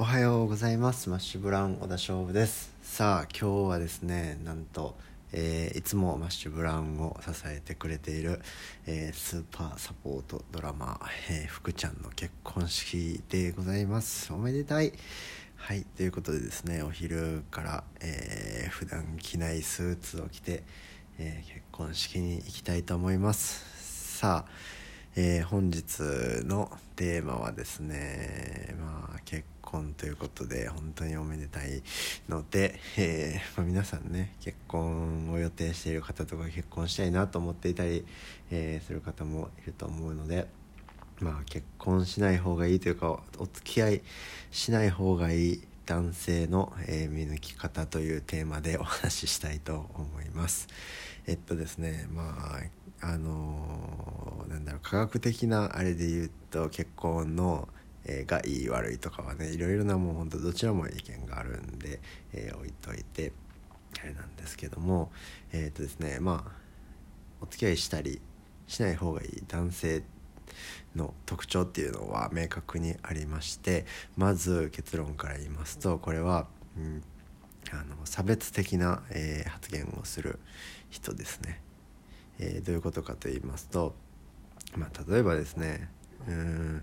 おはようございます。マッシュブラウン小田勝負です。さあ今日はですねなんと、えーいつもマッシュブラウンを支えてくれている、えースーパーサポートドラマー、えー福ちゃんの結婚式でございます。おめでたい。はいということでですねお昼から、えー普段着ないスーツを着て、え結婚式に行きたいと思います。さあえ本日のテーマはですねまあ結婚婚ということで本当におめでたいので、えーまあ皆さんね結婚を予定している方とか結婚したいなと思っていたり、えーする方もいると思うのでまあ結婚しない方がいいというかお付き合いしない方がいい男性の、えー見抜き方というテーマでお話ししたいと思います。えっとですねまああのーなんだろう科学的なあれで言うと結婚の、えがいい悪いとかはねいろいろなもうほんとどちらも意見があるんで、えー置いといてあれなんですけどもえっとですねまあお付き合いしたりしない方がいい男性の特徴っていうのは明確にありましてまず結論から言いますとこれは、うん、あの差別的な、えー発言をする人ですね、えーどういうことかと言いますと、まあ、例えばですねうん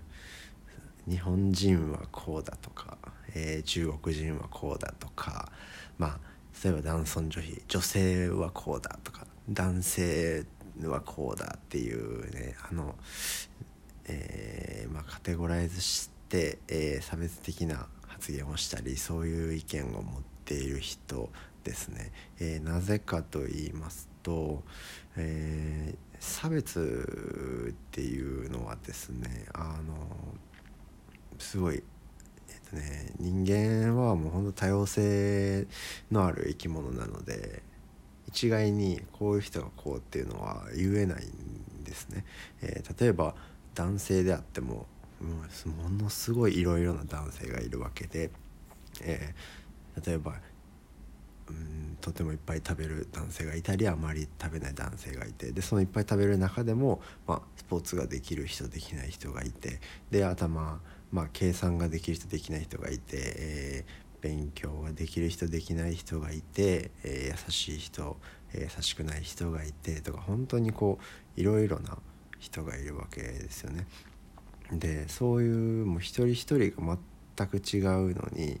日本人はこうだとか、えー中国人はこうだとかまあ例えば男尊女卑女性はこうだとか男性はこうだっていうねあの、えーまあ、カテゴライズして、えー差別的な発言をしたりそういう意見を持っている人ですね、えなぜかと言いますと、え差別っていうのはですねあのすごい、えっとね、人間はもうほんと多様性のある生き物なので一概にこういう人がこうっていうのは言えないんですね。えー例えば男性であってももうものすごいいろいろな男性がいるわけで、えー例えばうんとてもいっぱい食べる男性がいたりあまり食べない男性がいてでそのいっぱい食べる中でも、まあ、スポーツができる人できない人がいてで頭、まあ、計算ができる人できない人がいて、えー勉強ができる人できない人がいて、えー優しい人、えー優しくない人がいてとか本当にこういろいろな人がいるわけですよね。でそういうもう一人一人が全く違うのに、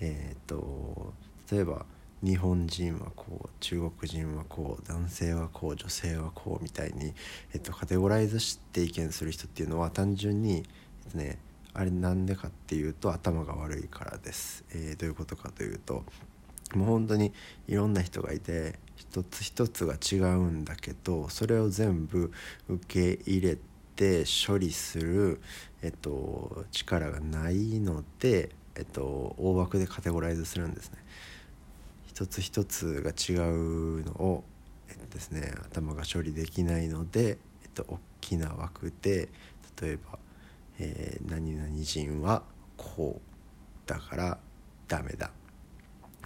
えー、と例えば日本人はこう中国人はこう男性はこう女性はこうみたいに、えっと、カテゴライズして意見する人っていうのは単純に、えっとね、あれなんでかっていうと頭が悪いからです。えーどういうことかというともう本当にいろんな人がいて一つ一つが違うんだけどそれを全部受け入れて処理する、えっと、力がないので、えっと、大枠でカテゴライズするんですね。一つ一つが違うのを、えっとですね、頭が処理できないので、えっと、大きな枠で例えば、えー何人はこうだからダメだ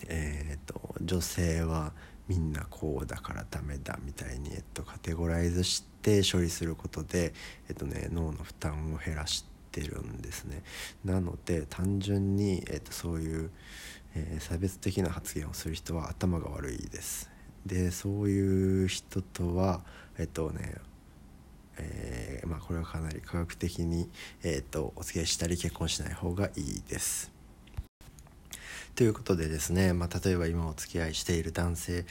えー、と女性はみんなこうだからダメだみたいに、えっと、カテゴライズして処理することで、えっとね、脳の負担を減らしてるんですね。なので単純に、えっと、そういう、えー差別的な発言をする人は頭が悪いです。でそういう人とはえっとねえーまあ、これはかなり科学的に、えー、とお付き合いしたり結婚しない方がいいです。ということでですね、まあ、例えば今お付き合いしている男性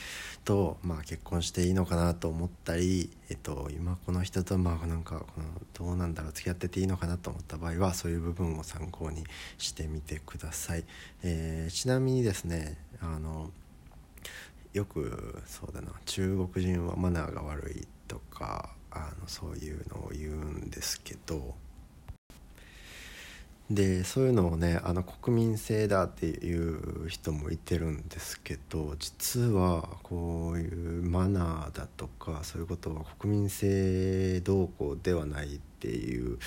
と、まあ、結婚していいのかなと思ったり、えっと、今この人とまあなんかこのどうなんだろう付き合ってていいのかなと思った場合はそういう部分を参考にしてみてください。えーちなみにですねあのよくそうだな中国人はマナーが悪いとかあのそういうのを言うんですけど。でそういうのをねあの国民性だっていう人もいてるんですけど実はこういうマナーだとかそういうことは国民性動向ではないっていう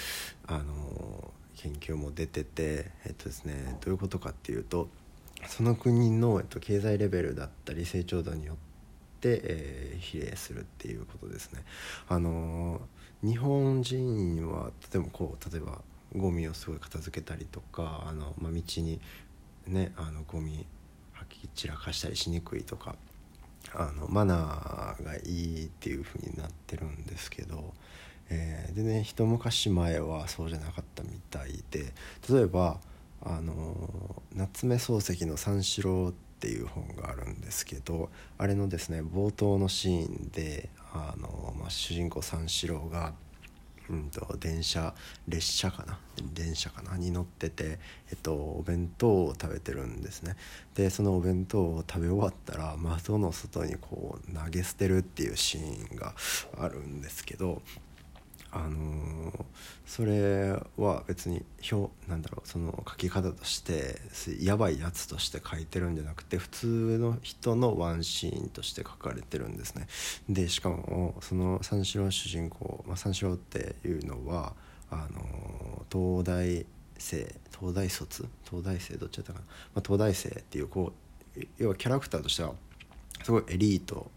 あの研究も出ててえっとですねどういうことかっていうとその国の、えっと、経済レベルだったり成長度によって、えー比例するっていうことですね。あの日本人はとてもこう例えばゴミをすごい片付けたりとかあの、まあ、道にねあのゴミ吐き散らかしたりしにくいとかあのマナーがいいっていう風になってるんですけど、えー、でね一昔前はそうじゃなかったみたいで例えばあの夏目漱石の「三四郎」っていう本があるんですけどあれのですね冒頭のシーンであの、まあ、主人公三四郎がうんと、電車列車かな？電車かな？に乗ってて、えっと、お弁当を食べてるんですね。でそのお弁当を食べ終わったら窓の外にこう投げ捨てるっていうシーンがあるんですけどあのー、それは別に表なんだろうその書き方としてやばいやつとして書いてるんじゃなくて普通の人のワンシーンとして書かれてるんですね。でしかもその三四郎主人公、まあ、三四郎っていうのはあのー、東大生東大卒？東大生？どっちだったかな、まあ、東大生っていうこう要はキャラクターとしてはすごいエリート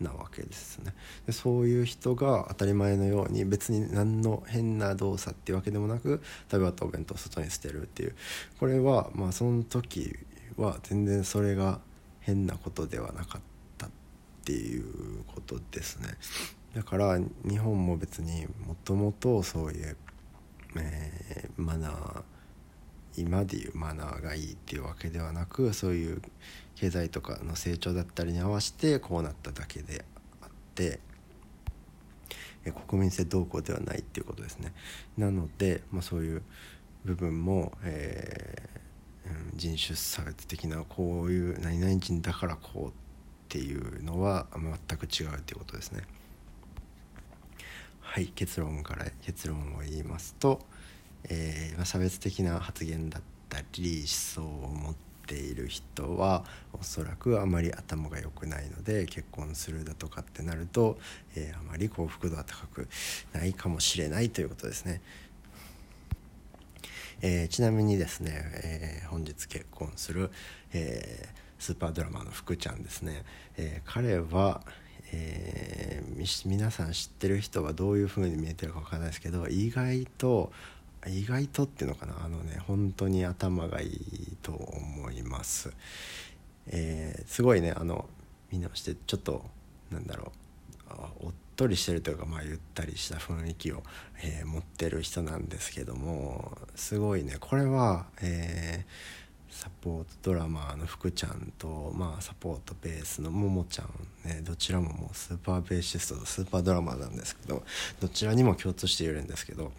なわけですね。でそういう人が当たり前のように別に何の変な動作っていうわけでもなく食べ終わったお弁当を外に捨てるっていう。これはまあその時は全然それが変なことではなかったっていうことですね。だから日本も別にもともとそういう、えー、マナー今でいうマナーがいいっていうわけではなくそういう経済とかの成長だったりに合わせてこうなっただけであって国民性動向ではないっていうことですね。なので、まあ、そういう部分も、えー、人種差別的なこういう何々人だからこうっていうのは全く違うっていうことですね。はい結論から結論を言いますと、えーまあ、差別的な発言だったり思想を持っている人はおそらくあまり頭が良くないので結婚するだとかってなると、えー、あまり幸福度は高くないかもしれないということですね。えー、ちなみにですね、えー、本日結婚する、えスーパードラマの福ちゃんですね、え彼は、え皆さん知ってる人はどういう風に見えてるか分かんないですけど意外と意外とっていうのかな。あのね本当に頭がいいと思います、えー、すごいねあのみんなしてちょっとなんだろう。おっとりしてるというかまあゆったりした雰囲気を、えー、持ってる人なんですけどもすごいね。これは、えー、サポートドラマーの福ちゃんと、まあ、サポートベースのももちゃん、ね、どちらももうスーパーベーシストとスーパードラマーなんですけどどちらにも共通しているんですけど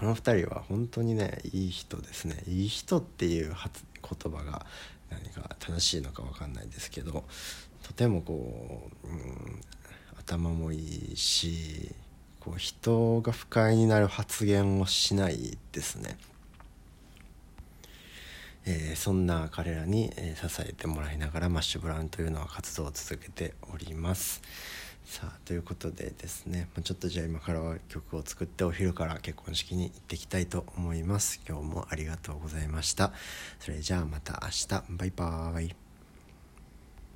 この2人は本当にねいい人ですねいい人っていう言葉が何か正しいのか分かんないですけどとてもこう、うん、頭もいいしこう人が不快になる発言をしないですね。えー、そんな彼らに、え、支えてもらいながらマッシュブラウンというのは活動を続けております。さあということでですね、ま、ちょっとじゃあ今からは曲を作ってお昼から結婚式に行ってきたいと思います。今日もありがとうございました。それじゃあまた明日。バイバーイ。